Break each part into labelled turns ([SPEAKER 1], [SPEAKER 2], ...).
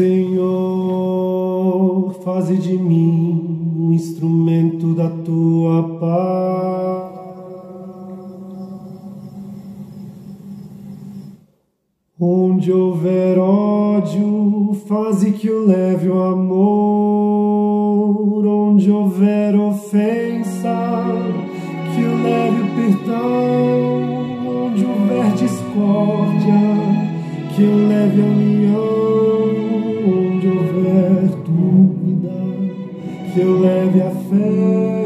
[SPEAKER 1] Senhor, faze de mim um instrumento da tua paz. Onde houver ódio, faze que eu leve o amor. Onde houver ofensa, que eu leve o perdão. Onde houver discórdia, que eu leve a união. Que eu leve a fé.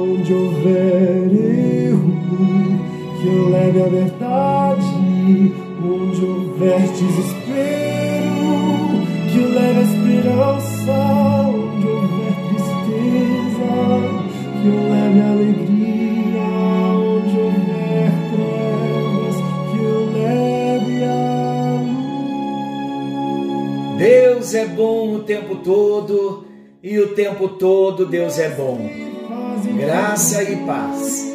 [SPEAKER 1] Onde houver erro, que eu leve a verdade onde houver desespero, que leve a esperança, onde houver tristeza, que eu leve a alegria, onde houver trevas, que eu leve a.
[SPEAKER 2] Deus é bom o tempo todo e o tempo todo Deus é bom. Graça e paz.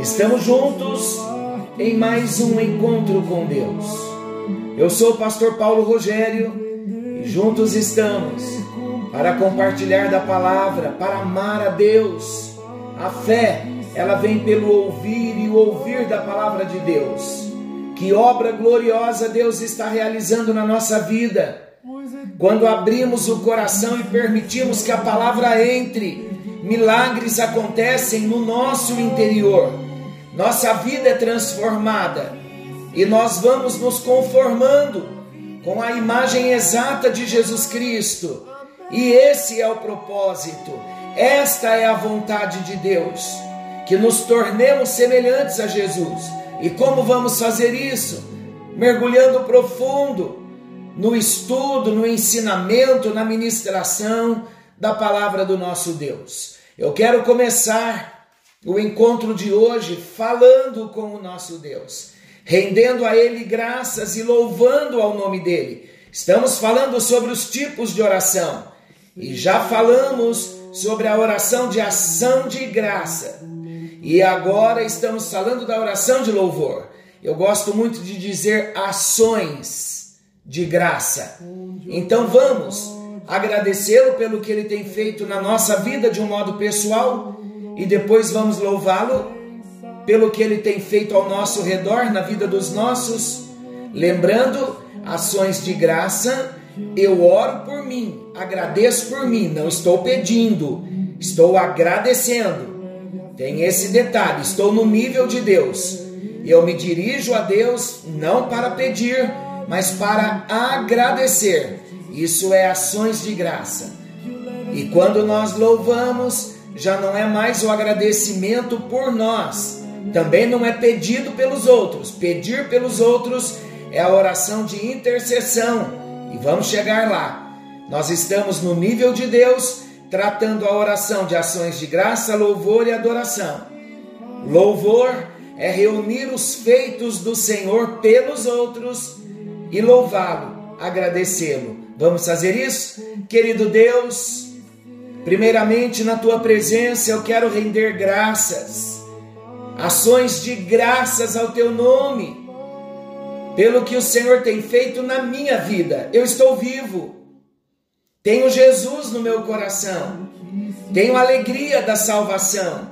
[SPEAKER 2] Estamos juntos em mais um encontro com Deus. Eu sou o pastor Paulo Rogério e juntos estamos para compartilhar da palavra, para amar a Deus. A fé, ela vem pelo ouvir e o ouvir da palavra de Deus. Que obra gloriosa Deus está realizando na nossa vida. Quando abrimos o coração e permitimos que a palavra entre, milagres acontecem no nosso interior nossa vida é transformada e nós vamos nos conformando com a imagem exata de Jesus Cristo. E esse é o propósito, esta é a vontade de Deus, que nos tornemos semelhantes a Jesus. E como vamos fazer isso? Mergulhando profundo no estudo, no ensinamento, na ministração da palavra do nosso Deus. Eu quero começar o encontro de hoje falando com o nosso Deus, rendendo a Ele graças e louvando ao nome dEle. Estamos falando sobre os tipos de oração e já falamos sobre a oração de ação de graça. E agora estamos falando da oração de louvor. Eu gosto muito de dizer ações de graça. Então vamos agradecê-lo pelo que ele tem feito na nossa vida de um modo pessoal e depois vamos louvá-lo pelo que ele tem feito ao nosso redor na vida dos nossos, lembrando ações de graça. Eu oro por mim, agradeço por mim, não estou pedindo, estou agradecendo. Tem esse detalhe, estou no nível de Deus. Eu me dirijo a Deus não para pedir, mas para agradecer. Isso é ações de graça. E quando nós louvamos, já não é mais o agradecimento por nós, também não é pedido pelos outros. Pedir pelos outros é a oração de intercessão e vamos chegar lá. Nós estamos no nível de Deus, tratando a oração de ações de graça, louvor e adoração. Louvor é reunir os feitos do Senhor pelos outros e louvá-lo, agradecê-lo. Vamos fazer isso? Querido Deus, Primeiramente, na tua presença, eu quero render graças, ações de graças ao teu nome, pelo que o Senhor tem feito na minha vida. Eu estou vivo, tenho Jesus no meu coração, tenho alegria da salvação,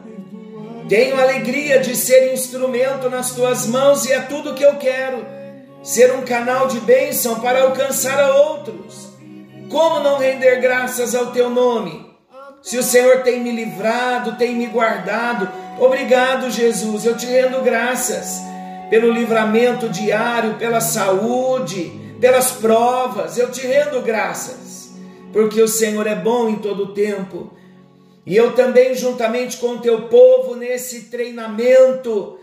[SPEAKER 2] tenho alegria de ser instrumento nas tuas mãos e é tudo que eu quero, ser um canal de bênção para alcançar a outros. Como não render graças ao teu nome? Se o Senhor tem me livrado, tem me guardado, obrigado, Jesus. Eu te rendo graças pelo livramento diário, pela saúde, pelas provas. Eu te rendo graças, porque o Senhor é bom em todo o tempo. E eu também, juntamente com o teu povo, nesse treinamento,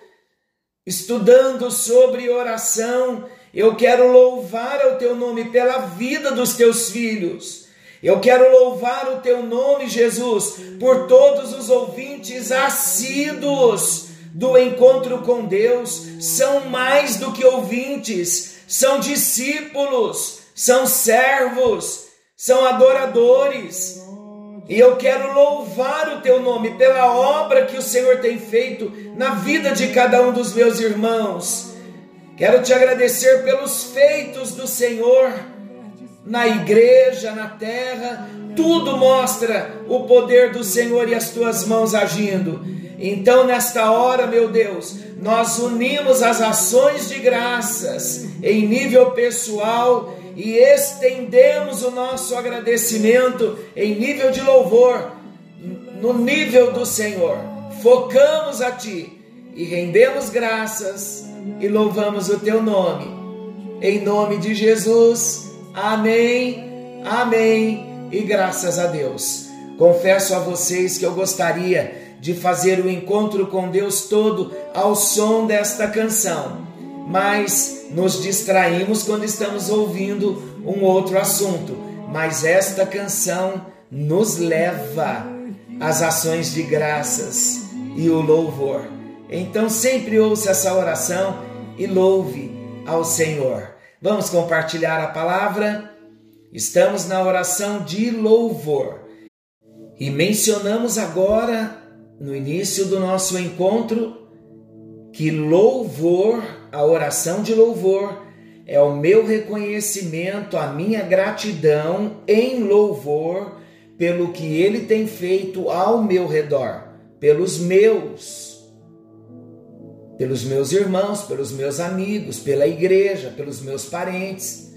[SPEAKER 2] estudando sobre oração, eu quero louvar o teu nome pela vida dos teus filhos eu quero louvar o teu nome, Jesus, por todos os ouvintes assíduos do encontro com Deus. São mais do que ouvintes, são discípulos, são servos, são adoradores. E eu quero louvar o teu nome pela obra que o Senhor tem feito na vida de cada um dos meus irmãos. Quero te agradecer pelos feitos do Senhor na igreja, na terra, tudo mostra o poder do Senhor e as tuas mãos agindo. Então, nesta hora, meu Deus, nós unimos as ações de graças em nível pessoal e estendemos o nosso agradecimento em nível de louvor, no nível do Senhor. Focamos a Ti e rendemos graças e louvamos o Teu nome. Em nome de Jesus, amém, amém e graças a Deus. Confesso a vocês que eu gostaria de fazer o encontro com Deus todo ao som desta canção, mas nos distraímos quando estamos ouvindo um outro assunto. Mas esta canção nos leva às ações de graças e o louvor. Então sempre ouça essa oração e louve ao Senhor. Vamos compartilhar a palavra? Estamos na oração de louvor e mencionamos agora no início do nosso encontro que louvor, a oração de louvor, é o meu reconhecimento, a minha gratidão em louvor pelo que ele tem feito ao meu redor, pelos meus, pelos meus irmãos, pelos meus amigos, pela igreja, pelos meus parentes,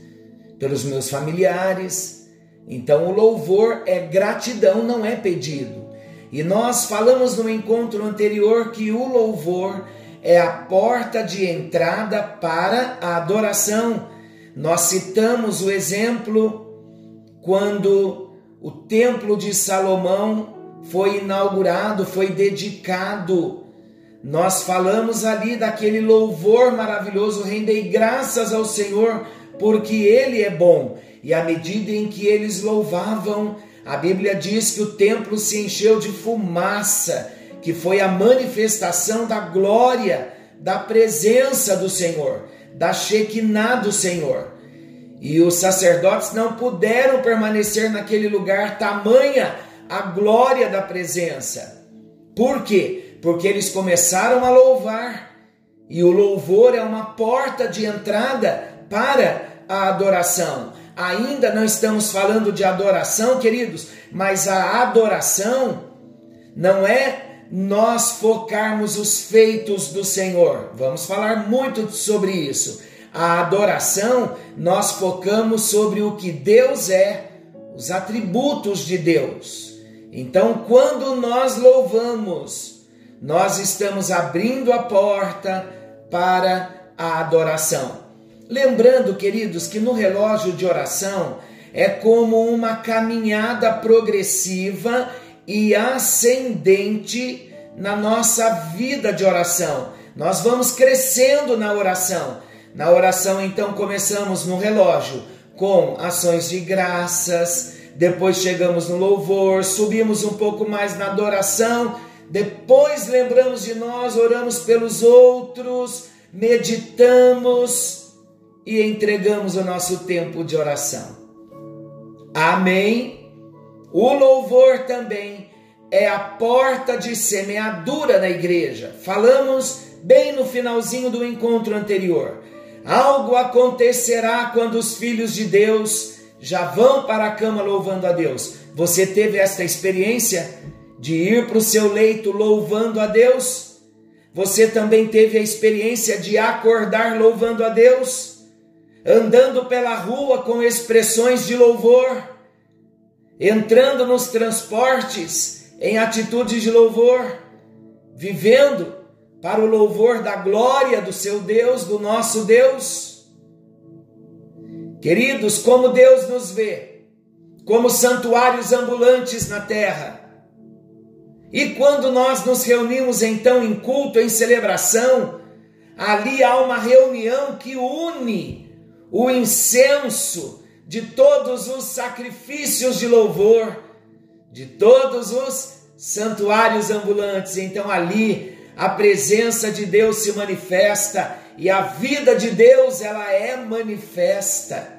[SPEAKER 2] pelos meus familiares. Então o louvor é gratidão, não é pedido. E nós falamos no encontro anterior que o louvor é a porta de entrada para a adoração. Nós citamos o exemplo quando o Templo de Salomão foi inaugurado, foi dedicado. Nós falamos ali daquele louvor maravilhoso, rendei graças ao Senhor, porque Ele é bom. E à medida em que eles louvavam, a Bíblia diz que o templo se encheu de fumaça, que foi a manifestação da glória, da presença do Senhor, da Shekinah do Senhor. E os sacerdotes não puderam permanecer naquele lugar, tamanha a glória da presença. Por quê? Porque eles começaram a louvar. E o louvor é uma porta de entrada para a adoração. Ainda não estamos falando de adoração, queridos, mas a adoração não é nós focarmos os feitos do Senhor. Vamos falar muito sobre isso. A adoração, nós focamos sobre o que Deus é, os atributos de Deus. Então, quando nós louvamos, nós estamos abrindo a porta para a adoração. Lembrando, queridos, que no relógio de oração é como uma caminhada progressiva e ascendente na nossa vida de oração. Nós vamos crescendo na oração. Na oração, então, começamos no relógio com ações de graças, depois chegamos no louvor, subimos um pouco mais na adoração, depois lembramos de nós, oramos pelos outros, meditamos e entregamos o nosso tempo de oração. Amém? O louvor também é a porta de semeadura na igreja. Falamos bem no finalzinho do encontro anterior. Algo acontecerá quando os filhos de Deus já vão para a cama louvando a Deus. Você teve esta experiência de ir para o seu leito louvando a Deus? Você também teve a experiência de acordar louvando a Deus? andando pela rua com expressões de louvor, entrando nos transportes em atitudes de louvor, vivendo para o louvor da glória do seu Deus, do nosso Deus. Queridos, como Deus nos vê, como santuários ambulantes na terra. E quando nós nos reunimos então em culto, em celebração, ali há uma reunião que une o incenso de todos os sacrifícios de louvor, de todos os santuários ambulantes. Então ali a presença de Deus se manifesta e a vida de Deus ela é manifesta.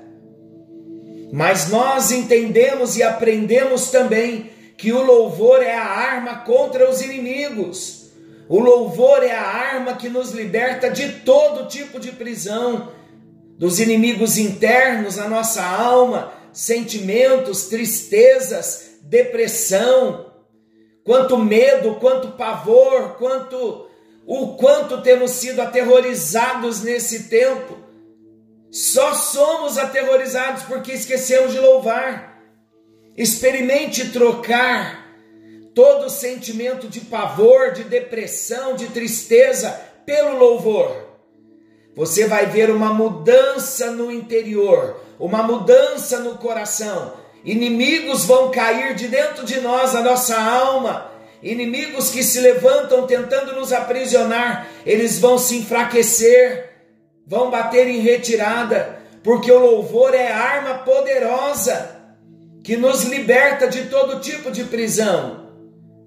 [SPEAKER 2] Mas nós entendemos e aprendemos também que o louvor é a arma contra os inimigos. O louvor é a arma que nos liberta de todo tipo de prisão, dos inimigos internos, a nossa alma, sentimentos, tristezas, depressão, quanto medo, quanto pavor, quanto o quanto temos sido aterrorizados nesse tempo. Só somos aterrorizados porque esquecemos de louvar. Experimente trocar todo sentimento de pavor, de depressão, de tristeza pelo louvor. Você vai ver uma mudança no interior, uma mudança no coração. Inimigos vão cair de dentro de nós, a nossa alma. Inimigos que se levantam tentando nos aprisionar, eles vão se enfraquecer, vão bater em retirada, porque o louvor é arma poderosa que nos liberta de todo tipo de prisão.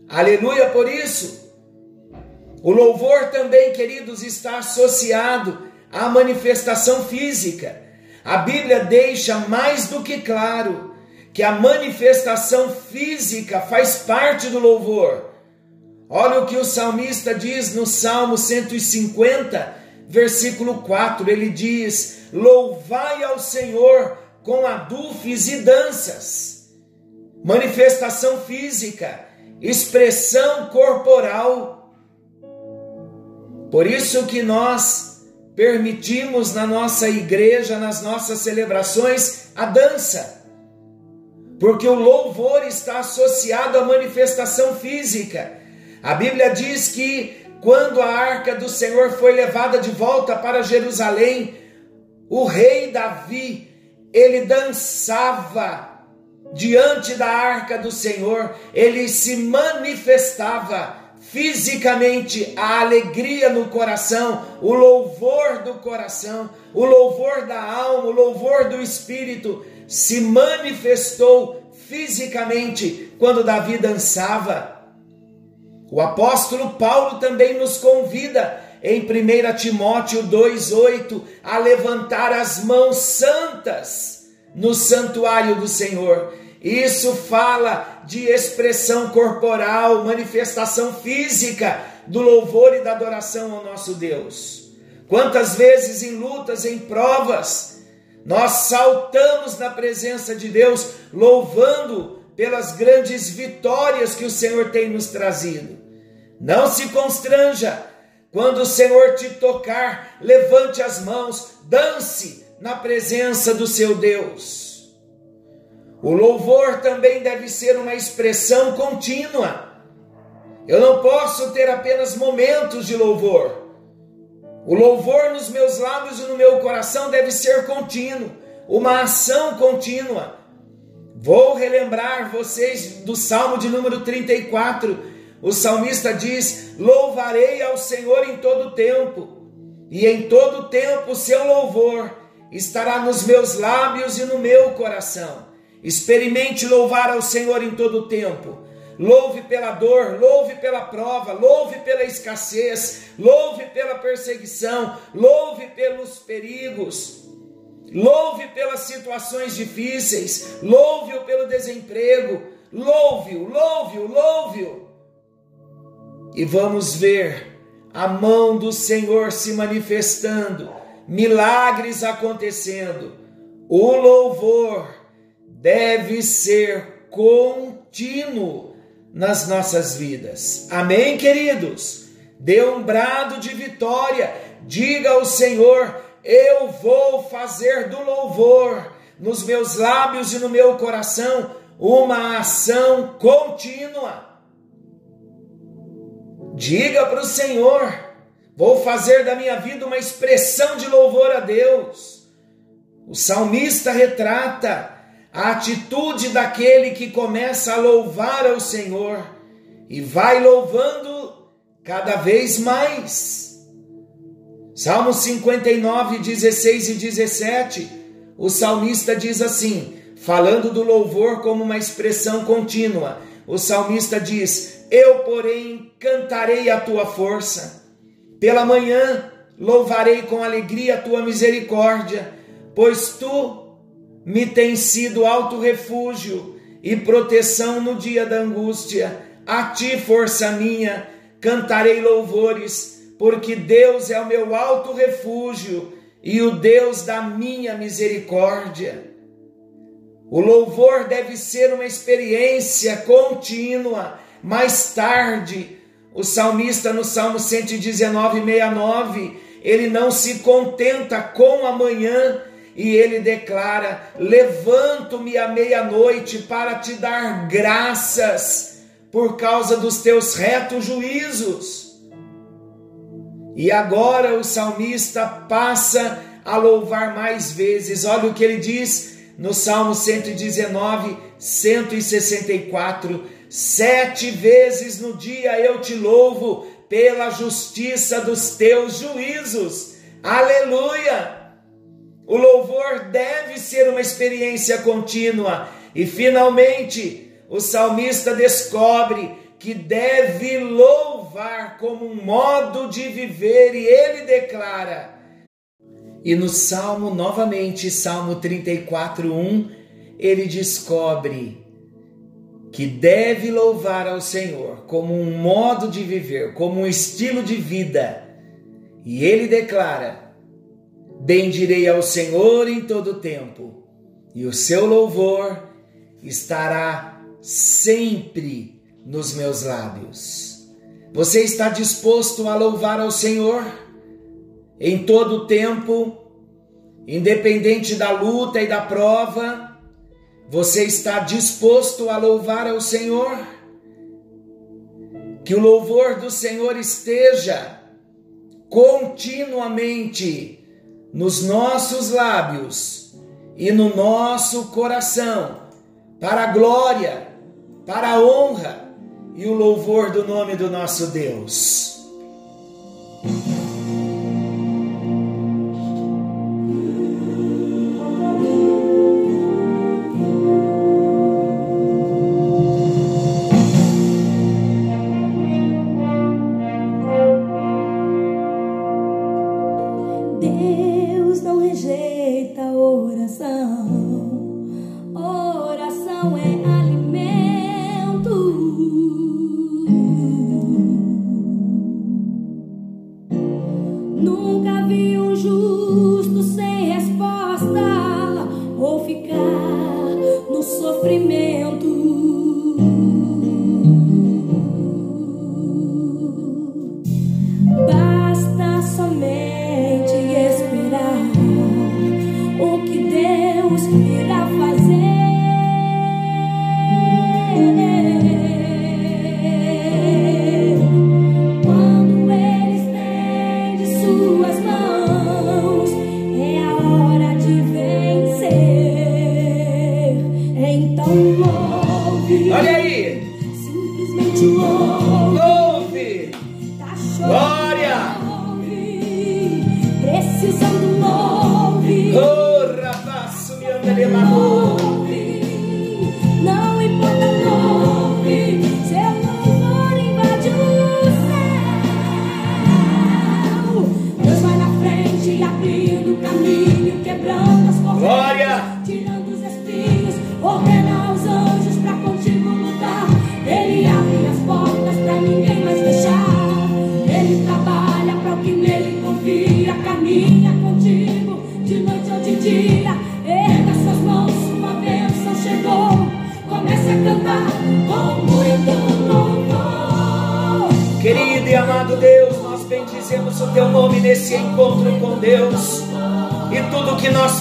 [SPEAKER 2] Aleluia por isso. O louvor também, queridos, está associado à manifestação física. A Bíblia deixa mais do que claro que a manifestação física faz parte do louvor. Olha o que o salmista diz no Salmo 150, versículo 4. Ele diz: Louvai ao Senhor com adufes e danças. Manifestação física, expressão corporal. Por isso que nós permitimos na nossa igreja, nas nossas celebrações, a dança. Porque o louvor está associado à manifestação física. A Bíblia diz que quando a arca do Senhor foi levada de volta para Jerusalém, o rei Davi, ele dançava diante da arca do Senhor, ele se manifestava fisicamente a alegria no coração, o louvor do coração, o louvor da alma, o louvor do espírito se manifestou fisicamente quando Davi dançava. O apóstolo Paulo também nos convida em 1 Timóteo 2,8 a levantar as mãos santas no santuário do Senhor. Isso fala de expressão corporal, manifestação física do louvor e da adoração ao nosso Deus. Quantas vezes em lutas, em provas, nós saltamos na presença de Deus, louvando pelas grandes vitórias que o Senhor tem nos trazido. Não se constranja. Quando o Senhor te tocar, levante as mãos, dance na presença do seu Deus. O louvor também deve ser uma expressão contínua. Eu não posso ter apenas momentos de louvor. O louvor nos meus lábios e no meu coração deve ser contínuo, uma ação contínua. Vou relembrar vocês do Salmo de número 34, o salmista diz: Louvarei ao Senhor em todo tempo, e em todo tempo o seu louvor estará nos meus lábios e no meu coração. Experimente louvar ao Senhor em todo tempo. Louve pela dor, louve pela prova, louve pela escassez, louve pela perseguição, louve pelos perigos, louve pelas situações difíceis, louve-o pelo desemprego, louve-o, louve-o, louve-o. E vamos ver a mão do Senhor se manifestando, milagres acontecendo. O louvor deve ser contínuo nas nossas vidas. Amém, queridos? Dê um brado de vitória, diga ao Senhor: Eu vou fazer do louvor nos meus lábios e no meu coração uma ação contínua Diga para o Senhor: vou fazer da minha vida uma expressão de louvor a Deus. O salmista retrata a atitude daquele que começa a louvar ao Senhor e vai louvando cada vez mais. Salmo 59, 16 e 17, o salmista diz assim, falando do louvor como uma expressão contínua: o salmista diz: Eu, porém, cantarei a tua força. Pela manhã louvarei com alegria a tua misericórdia, pois tu me tens sido alto refúgio e proteção no dia da angústia. A ti, força minha, cantarei louvores, porque Deus é o meu alto refúgio e o Deus da minha misericórdia. O louvor deve ser uma experiência contínua. Mais tarde, o salmista no Salmo 119, 69, ele não se contenta com amanhã e ele declara: Levanto-me à meia-noite para te dar graças por causa dos teus retos juízos. E agora o salmista passa a louvar mais vezes. Olha o que ele diz no Salmo 119, 164: Sete vezes no dia eu te louvo pela justiça dos teus juízos. Aleluia! O louvor deve ser uma experiência contínua. E finalmente, o salmista descobre que deve louvar como um modo de viver, e ele declara. E no Salmo, novamente, Salmo 34, 1, ele descobre que deve louvar ao Senhor como um modo de viver, como um estilo de vida. E ele declara: Bendirei ao Senhor em todo tempo, e o seu louvor estará sempre nos meus lábios. Você está disposto a louvar ao Senhor em todo tempo, independente da luta e da prova? Você está disposto a louvar ao Senhor? Que o louvor do Senhor esteja continuamente nos nossos lábios e no nosso coração, para a glória, para a honra e o louvor do nome do nosso Deus.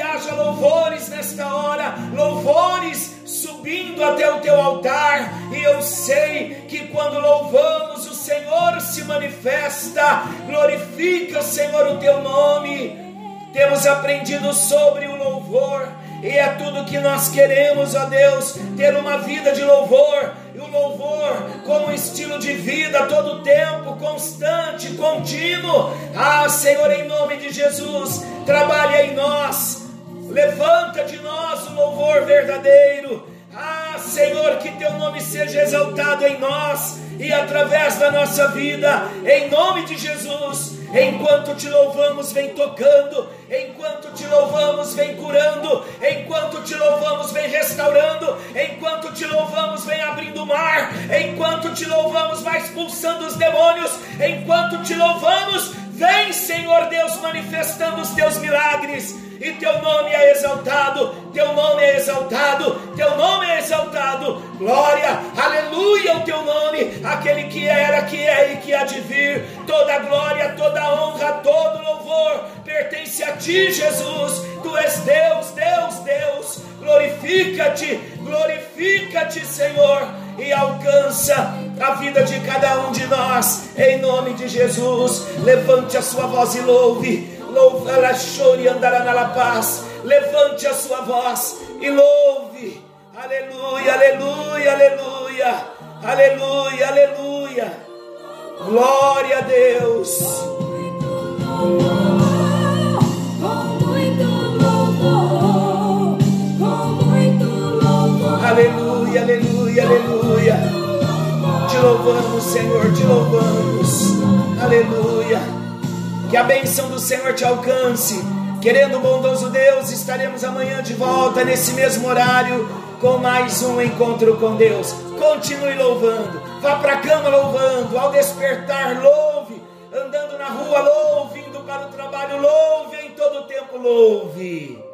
[SPEAKER 2] haja louvores nesta hora, louvores subindo até o teu altar, e eu sei que quando louvamos, o Senhor se manifesta, glorifica, Senhor, o teu nome. Temos aprendido sobre o louvor, e é tudo que nós queremos, ó Deus, ter uma vida de louvor, e o louvor como estilo de vida todo tempo, constante, contínuo. Ah, Senhor, em nome de Jesus, trabalhe em nós, Levanta de nós o louvor verdadeiro. Ah, Senhor, que teu nome seja exaltado em nós e através da nossa vida, em nome de Jesus. Enquanto te louvamos, vem tocando. Enquanto te louvamos, vem curando. Enquanto te louvamos, vem restaurando. Enquanto te louvamos, vem abrindo o mar. Enquanto te louvamos, vai expulsando os demônios. Enquanto te louvamos, vem, Senhor Deus, manifestando os teus milagres e teu nome é exaltado, teu nome é exaltado, teu nome é exaltado. Glória, aleluia o teu nome, aquele que era, que é e que há de vir. Toda glória, toda honra, todo louvor pertence a ti, Jesus. Tu és Deus, Deus, Deus. Glorifica-te, glorifica-te, Senhor, e alcança a vida de cada um de nós, em nome de Jesus. Levante a sua voz e louve e andará na paz. Levante a sua voz e louve. Aleluia, aleluia, aleluia. Aleluia, aleluia. Glória a Deus. Aleluia, aleluia, aleluia. Te louvamos, Senhor, te louvamos. Aleluia. Que a bênção do Senhor te alcance. Querendo bondoso Deus, estaremos amanhã de volta nesse mesmo horário com mais um encontro com Deus. Continue louvando. Vá para a cama louvando. Ao despertar, louve. Andando na rua, louve. Indo para o trabalho, louve. Em todo tempo, louve.